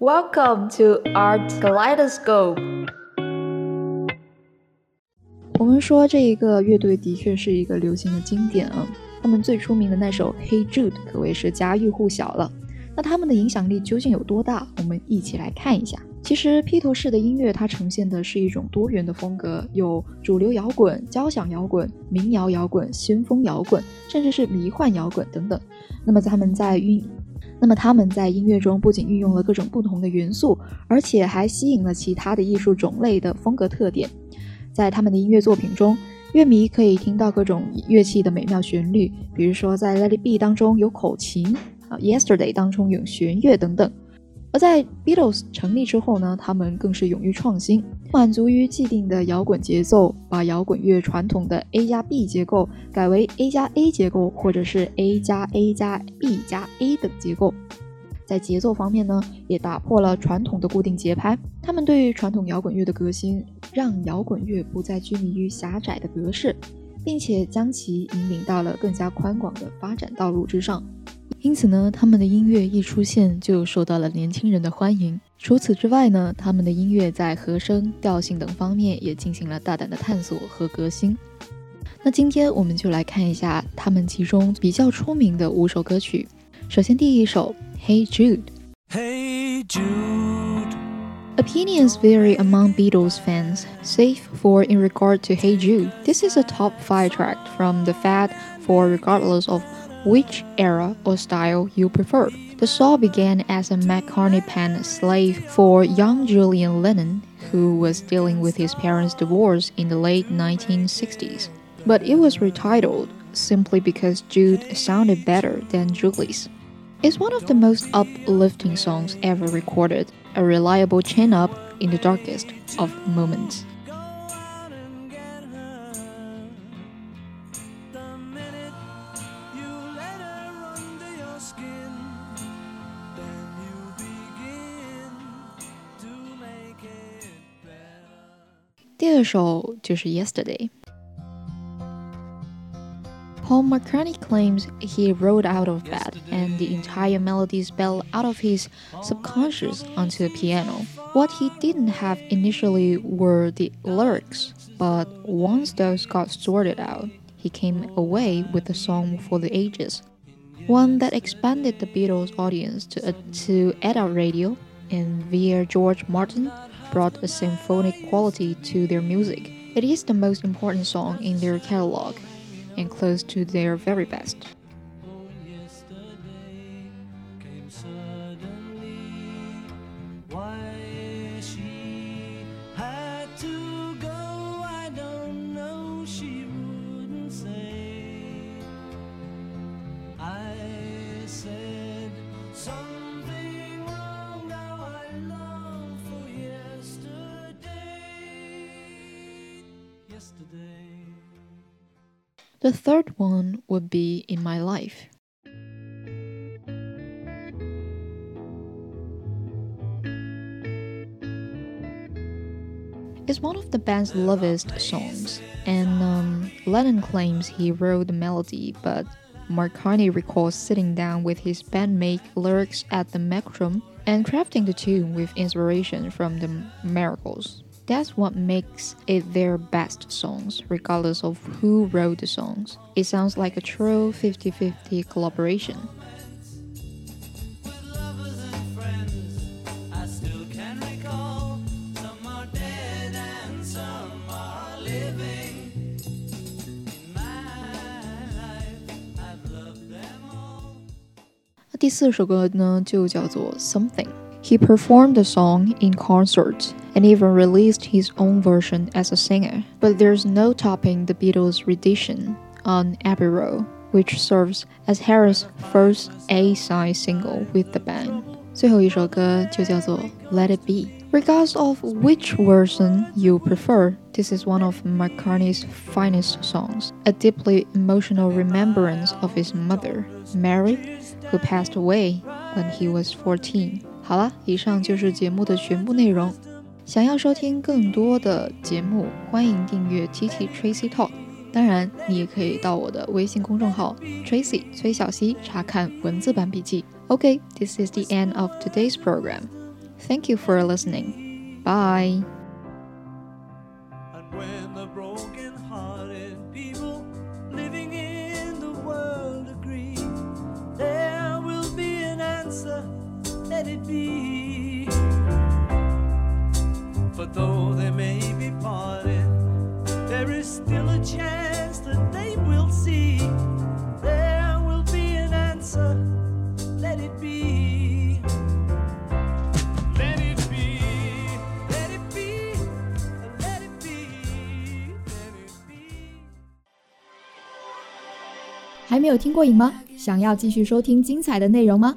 Welcome to Art Kaleidoscope。我们说这一个乐队的确是一个流行的经典啊，他们最出名的那首《Hey Jude》可谓是家喻户晓了。那他们的影响力究竟有多大？我们一起来看一下。其实披头士的音乐它呈现的是一种多元的风格，有主流摇滚、交响摇滚、民谣摇滚、先锋摇滚，甚至是迷幻摇滚等等。那么他们在运那么他们在音乐中不仅运用了各种不同的元素，而且还吸引了其他的艺术种类的风格特点。在他们的音乐作品中，乐迷可以听到各种乐器的美妙旋律，比如说在《Let It Be》当中有口琴，啊，《Yesterday》当中有弦乐等等。而在 Beatles 成立之后呢，他们更是勇于创新，满足于既定的摇滚节奏，把摇滚乐传统的 A 加 B 结构改为 A 加 A 结构，或者是 A 加 A 加 B 加 A 等结构。在节奏方面呢，也打破了传统的固定节拍。他们对于传统摇滚乐的革新，让摇滚乐不再拘泥于狭窄的格式，并且将其引领到了更加宽广的发展道路之上。因此呢，他们的音乐一出现就受到了年轻人的欢迎。除此之外呢，他们的音乐在和声、调性等方面也进行了大胆的探索和革新。那今天我们就来看一下他们其中比较出名的五首歌曲。首先第一首《Hey Jude》。Hey Jude。Opinions vary among Beatles fans, save for in regard to Hey Jude. This is a top 5 track from the Fab Four regardless of which era or style you prefer. The song began as a McCartney pen slave for young Julian Lennon, who was dealing with his parents' divorce in the late 1960s. But it was retitled simply because Jude sounded better than Jules. It's one of the most uplifting songs ever recorded, a reliable chin up in the darkest of moments. 第二首就是 Yesterday。Paul McCartney claims he rolled out of bed and the entire melody spelled out of his subconscious onto the piano. What he didn't have initially were the lyrics, but once those got sorted out, he came away with a song for the ages. One that expanded the Beatles' audience to, uh, to adult radio and via George Martin brought a symphonic quality to their music. It is the most important song in their catalog and close to their very best. The third one would be in my life. It's one of the band's lovest songs, and um, Lennon claims he wrote the melody, but McCartney recalls sitting down with his bandmate lyrics at the Mellotron and crafting the tune with inspiration from the Miracles. That's what makes it their best songs, regardless of who wrote the songs. It sounds like a true 50 50 collaboration. Something。he performed the song in concerts and even released his own version as a singer. But there's no topping the Beatles' rendition on Abbey Road, which serves as Harrison's first A-side single with the band. 最后一首歌就叫做《Let It Be》. Regardless of which version you prefer, this is one of McCartney's finest songs, a deeply emotional remembrance of his mother, Mary, who passed away when he was 14. 好了，以上就是节目的全部内容。想要收听更多的节目，欢迎订阅 TT Tracy Talk。当然，你也可以到我的微信公众号 Tracy 崔小溪查看文字版笔记。OK，this is the end of today's program. Thank you for listening. Bye. Let it be. For though they may be parted, there is still a chance that they will see. There will be an answer, let it be. 还没有听过瘾吗？想要继续收听精彩的内容吗？